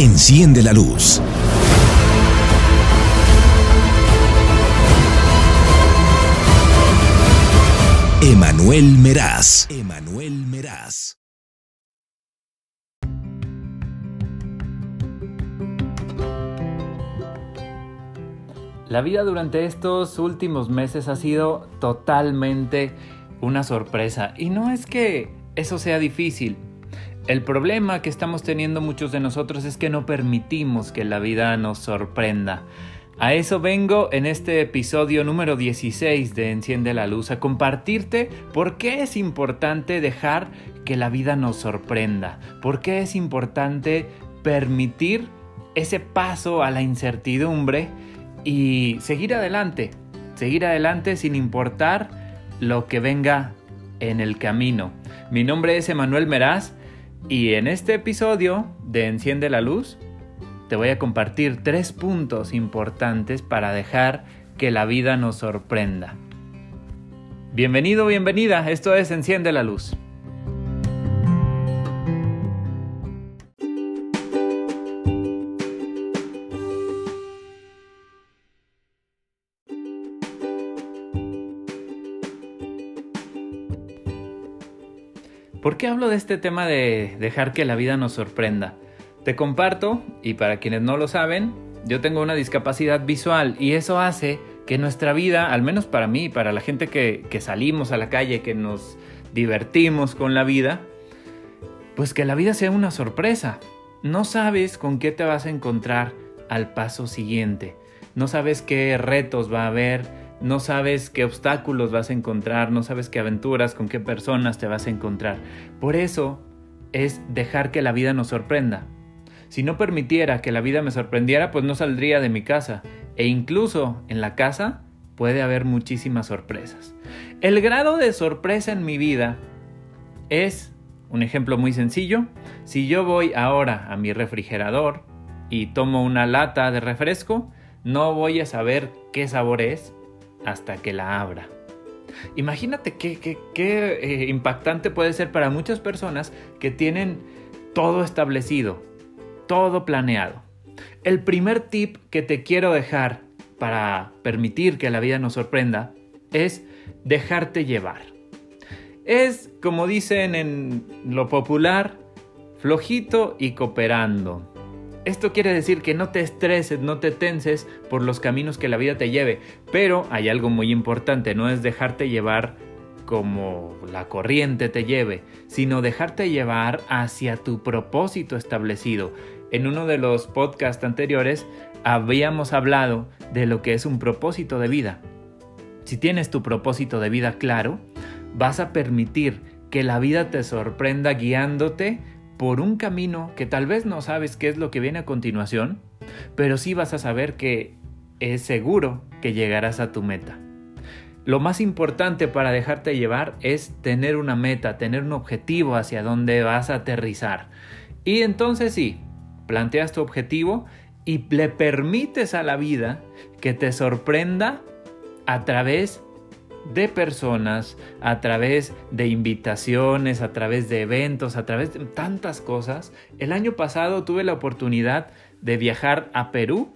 Enciende la luz. Emanuel Meraz. Emanuel Meraz. La vida durante estos últimos meses ha sido totalmente una sorpresa. Y no es que eso sea difícil. El problema que estamos teniendo muchos de nosotros es que no permitimos que la vida nos sorprenda. A eso vengo en este episodio número 16 de Enciende la Luz, a compartirte por qué es importante dejar que la vida nos sorprenda, por qué es importante permitir ese paso a la incertidumbre y seguir adelante, seguir adelante sin importar lo que venga en el camino. Mi nombre es Emanuel Meraz y en este episodio de Enciende la Luz te voy a compartir tres puntos importantes para dejar que la vida nos sorprenda. Bienvenido, bienvenida, esto es Enciende la Luz. ¿Por qué hablo de este tema de dejar que la vida nos sorprenda? Te comparto, y para quienes no lo saben, yo tengo una discapacidad visual y eso hace que nuestra vida, al menos para mí, para la gente que, que salimos a la calle, que nos divertimos con la vida, pues que la vida sea una sorpresa. No sabes con qué te vas a encontrar al paso siguiente. No sabes qué retos va a haber, no sabes qué obstáculos vas a encontrar, no sabes qué aventuras, con qué personas te vas a encontrar. Por eso es dejar que la vida nos sorprenda. Si no permitiera que la vida me sorprendiera, pues no saldría de mi casa. E incluso en la casa puede haber muchísimas sorpresas. El grado de sorpresa en mi vida es, un ejemplo muy sencillo, si yo voy ahora a mi refrigerador y tomo una lata de refresco, no voy a saber qué sabor es hasta que la abra. Imagínate qué, qué, qué eh, impactante puede ser para muchas personas que tienen todo establecido, todo planeado. El primer tip que te quiero dejar para permitir que la vida nos sorprenda es dejarte llevar. Es, como dicen en lo popular, flojito y cooperando. Esto quiere decir que no te estreses, no te tenses por los caminos que la vida te lleve, pero hay algo muy importante, no es dejarte llevar como la corriente te lleve, sino dejarte llevar hacia tu propósito establecido. En uno de los podcasts anteriores habíamos hablado de lo que es un propósito de vida. Si tienes tu propósito de vida claro, vas a permitir que la vida te sorprenda guiándote por un camino que tal vez no sabes qué es lo que viene a continuación, pero sí vas a saber que es seguro que llegarás a tu meta. Lo más importante para dejarte llevar es tener una meta, tener un objetivo hacia donde vas a aterrizar. Y entonces sí, planteas tu objetivo y le permites a la vida que te sorprenda a través de personas, a través de invitaciones, a través de eventos, a través de tantas cosas. El año pasado tuve la oportunidad de viajar a Perú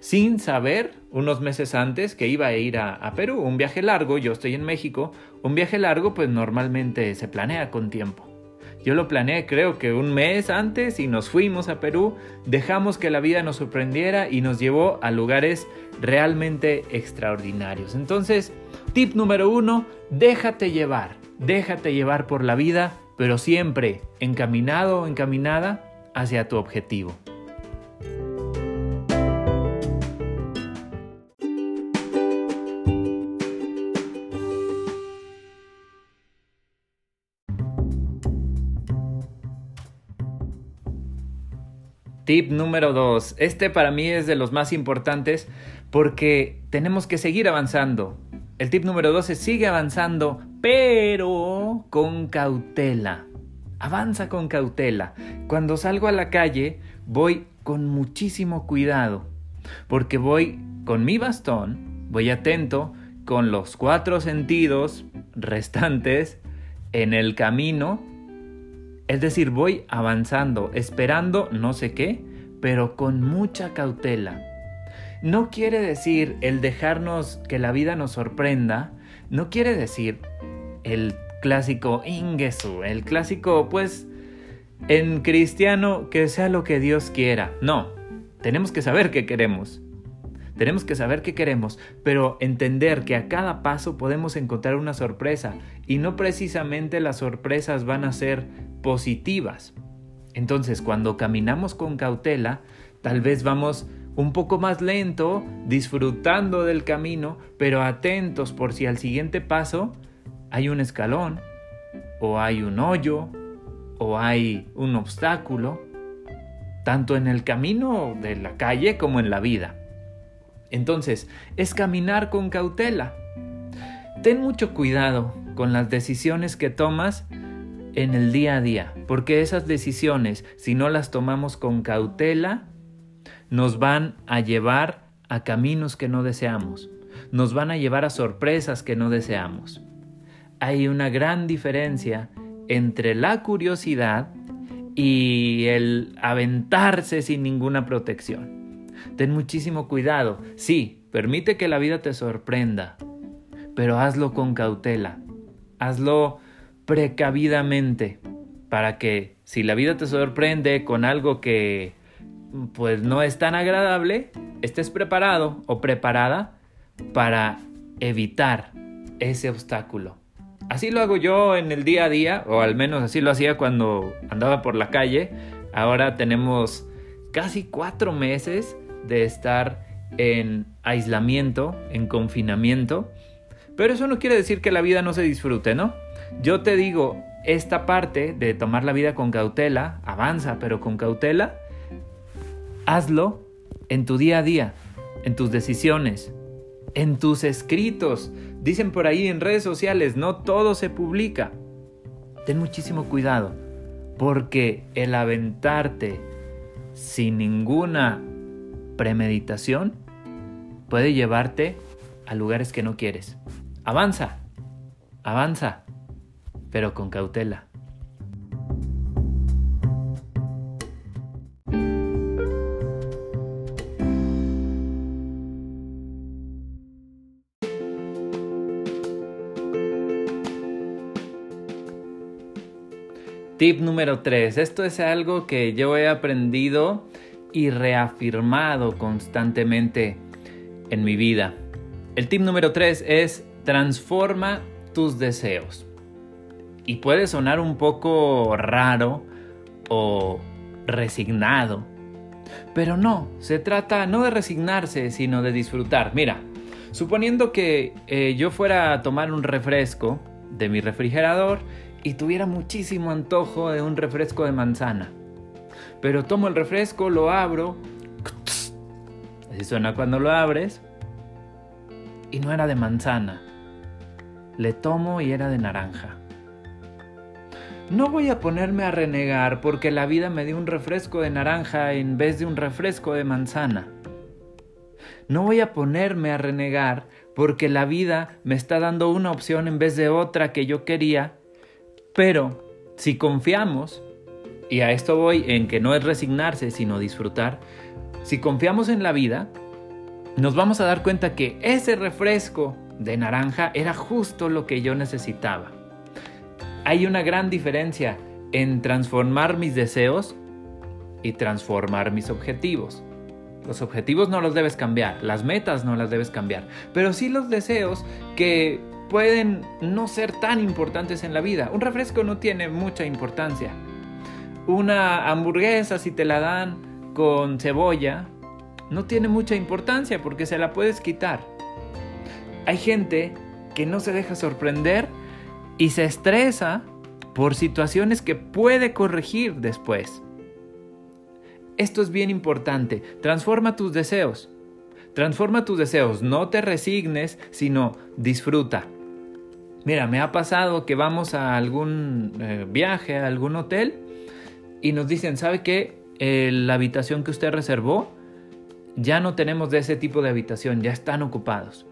sin saber unos meses antes que iba a ir a, Perú. Un viaje largo, yo estoy en México, un viaje largo pues normalmente se planea con tiempo. Yo lo planeé creo que un mes antes y nos fuimos a Perú, dejamos que la vida nos sorprendiera y nos llevó a lugares realmente extraordinarios. Entonces, tip número uno, déjate llevar, déjate llevar por la vida, pero siempre encaminado o encaminada hacia tu objetivo. Tip número 2. Este para mí es de los más importantes porque tenemos que seguir avanzando. El tip número 2 es sigue avanzando, pero con cautela. Avanza con cautela. Cuando salgo a la calle voy con muchísimo cuidado porque voy con mi bastón, voy atento con los cuatro sentidos restantes en el camino es decir, voy avanzando, esperando no sé qué, pero con mucha cautela. No quiere decir el dejarnos que la vida nos sorprenda, no quiere decir el clásico ingesu, el clásico pues en cristiano que sea lo que Dios quiera. No, tenemos que saber qué queremos. Tenemos que saber qué queremos, pero entender que a cada paso podemos encontrar una sorpresa y no precisamente las sorpresas van a ser positivas. Entonces, cuando caminamos con cautela, tal vez vamos un poco más lento, disfrutando del camino, pero atentos por si al siguiente paso hay un escalón, o hay un hoyo, o hay un obstáculo, tanto en el camino de la calle como en la vida. Entonces, es caminar con cautela. Ten mucho cuidado con las decisiones que tomas en el día a día, porque esas decisiones, si no las tomamos con cautela, nos van a llevar a caminos que no deseamos, nos van a llevar a sorpresas que no deseamos. Hay una gran diferencia entre la curiosidad y el aventarse sin ninguna protección. Ten muchísimo cuidado. Sí, permite que la vida te sorprenda, pero hazlo con cautela. Hazlo precavidamente para que si la vida te sorprende con algo que pues no es tan agradable, estés preparado o preparada para evitar ese obstáculo. Así lo hago yo en el día a día, o al menos así lo hacía cuando andaba por la calle. Ahora tenemos casi cuatro meses de estar en aislamiento, en confinamiento. Pero eso no quiere decir que la vida no se disfrute, ¿no? Yo te digo, esta parte de tomar la vida con cautela, avanza, pero con cautela, hazlo en tu día a día, en tus decisiones, en tus escritos. Dicen por ahí en redes sociales, no todo se publica. Ten muchísimo cuidado, porque el aventarte sin ninguna premeditación puede llevarte a lugares que no quieres. Avanza, avanza, pero con cautela. Tip número 3. Esto es algo que yo he aprendido y reafirmado constantemente en mi vida. El tip número 3 es transforma tus deseos. Y puede sonar un poco raro o resignado, pero no, se trata no de resignarse, sino de disfrutar. Mira, suponiendo que eh, yo fuera a tomar un refresco de mi refrigerador y tuviera muchísimo antojo de un refresco de manzana pero tomo el refresco, lo abro. Así suena cuando lo abres. Y no era de manzana. Le tomo y era de naranja. No voy a ponerme a renegar porque la vida me dio un refresco de naranja en vez de un refresco de manzana. No voy a ponerme a renegar porque la vida me está dando una opción en vez de otra que yo quería. Pero si confiamos y a esto voy en que no es resignarse, sino disfrutar, si confiamos en la vida, nos vamos a dar cuenta que ese refresco de naranja era justo lo que yo necesitaba. Hay una gran diferencia en transformar mis deseos y transformar mis objetivos. Los objetivos no los debes cambiar, las metas no las debes cambiar, pero sí los deseos que pueden no ser tan importantes en la vida. Un refresco no tiene mucha importancia, una hamburguesa, si te la dan con cebolla, no tiene mucha importancia porque se la puedes quitar. Hay gente que no se deja sorprender y se estresa por situaciones que puede corregir después. Esto es bien importante. Transforma tus deseos. Transforma tus deseos. No te resignes, sino disfruta. Mira, me ha pasado que vamos a algún eh, viaje, a algún hotel y nos dicen, ¿sabe qué? la habitación que usted reservó, ya no tenemos de ese tipo de habitación, ya están ocupados.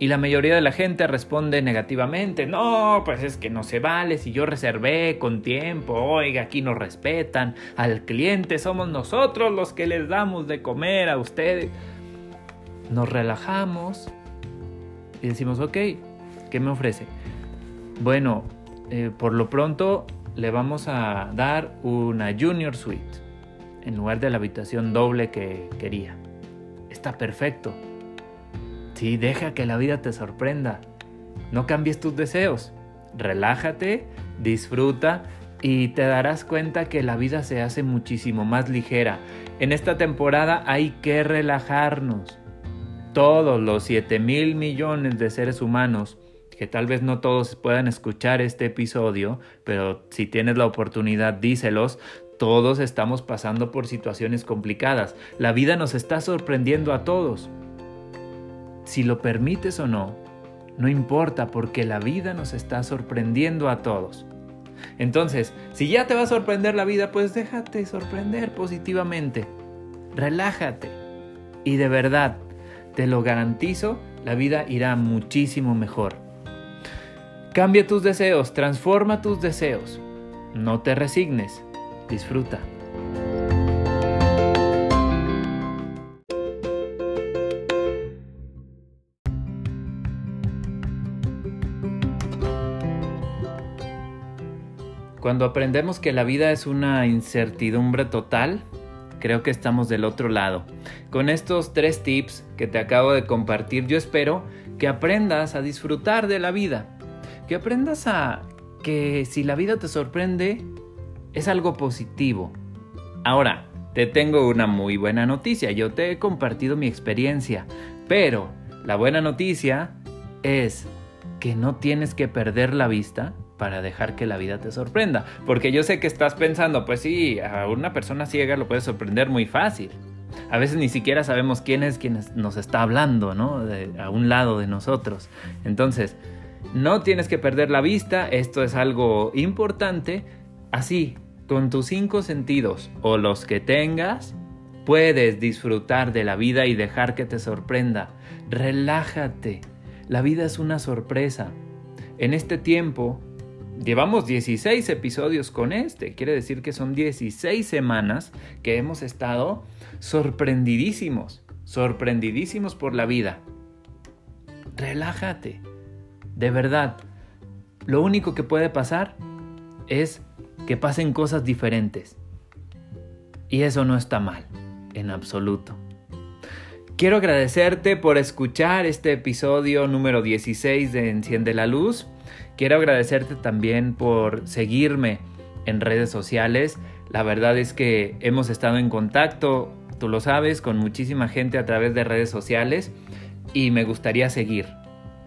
Y la mayoría de la gente responde negativamente. No, pues es que no se vale si yo reservé con tiempo. Oiga, aquí nos respetan. Al cliente somos nosotros los que les damos de comer a ustedes. Nos relajamos y decimos, ok, ¿qué me ofrece? Bueno, eh, por lo pronto le vamos a dar una Junior Suite en lugar de la habitación doble que quería. Está perfecto Sí, deja que la vida te sorprenda. No cambies tus deseos. Relájate, disfruta y te darás cuenta que la vida se hace muchísimo más ligera. En esta temporada hay que relajarnos. Todos los 7 mil millones de seres humanos, que tal vez no todos puedan escuchar este episodio, pero si tienes la oportunidad díselos, todos estamos pasando por situaciones complicadas. La vida nos está sorprendiendo a todos si lo permites o no, no importa porque la vida nos está sorprendiendo a todos. Entonces, si ya te va a sorprender la vida, pues déjate sorprender positivamente. Relájate. Y de verdad, te lo garantizo, la vida irá muchísimo mejor. Cambia tus deseos, transforma tus deseos. No te resignes, disfruta. Cuando aprendemos que la vida es una incertidumbre total, creo que estamos del otro lado. Con estos tres tips que te acabo de compartir, yo espero que aprendas a disfrutar de la vida. Aprendas a que si la vida te sorprende, es algo positivo. Ahora, te tengo una muy buena noticia. Yo te he compartido mi experiencia. Pero la buena noticia es que no tienes que perder la vista para dejar que la vida te sorprenda. Porque yo sé que estás pensando, pues sí, a una persona ciega lo puede sorprender muy fácil. A veces ni siquiera sabemos quién es quien nos está hablando, ¿no? a un lado de nosotros. Entonces, no tienes que perder la vista, esto es algo importante. Así, con tus cinco sentidos o los que tengas, puedes disfrutar de la vida y dejar que te sorprenda. Relájate. La vida es una sorpresa. En este tiempo Llevamos 16 episodios con este, quiere decir que son 16 semanas que hemos estado sorprendidísimos, sorprendidísimos por la vida. Relájate, de verdad. Lo único que puede pasar es que pasen cosas diferentes. Y eso no está mal, en absoluto. Quiero agradecerte por escuchar este episodio número 16 de Enciende la Luz. Quiero agradecerte también por seguirme en redes sociales. La verdad es que hemos estado en contacto, tú lo sabes, con muchísima gente a través de redes sociales y me gustaría seguir.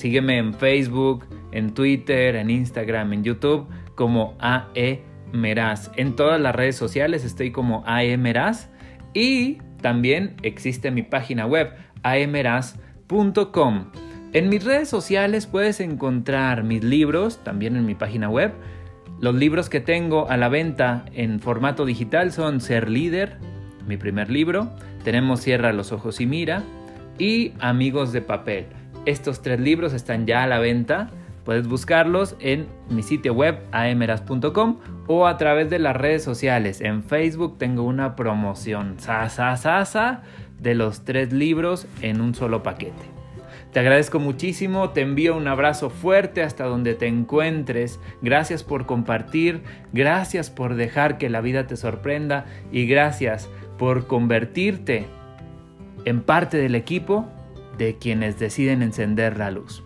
Sígueme en Facebook, en Twitter, en Instagram, en YouTube como AE Meraz. En todas las redes sociales estoy como AE Meraz y también existe mi página web aemeraz.com. En mis redes sociales puedes encontrar mis libros, también en mi página web. Los libros que tengo a la venta en formato digital son Ser líder, mi primer libro, tenemos Cierra los ojos y mira y Amigos de papel. Estos tres libros están ya a la venta. Puedes buscarlos en mi sitio web aemeras.com o a través de las redes sociales. En Facebook tengo una promoción sa, de los tres libros en un solo paquete. Te agradezco muchísimo, te envío un abrazo fuerte hasta donde te encuentres. Gracias por compartir, gracias por dejar que la vida te sorprenda y gracias por convertirte en parte del equipo de quienes deciden encender la luz.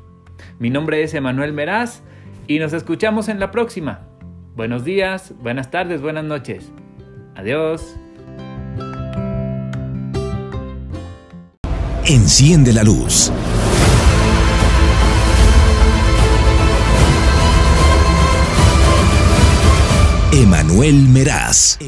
Mi nombre es Emanuel Meraz y nos escuchamos en la próxima. Buenos días, buenas tardes, buenas noches. Adiós. Enciende la luz. Emanuel Meraz.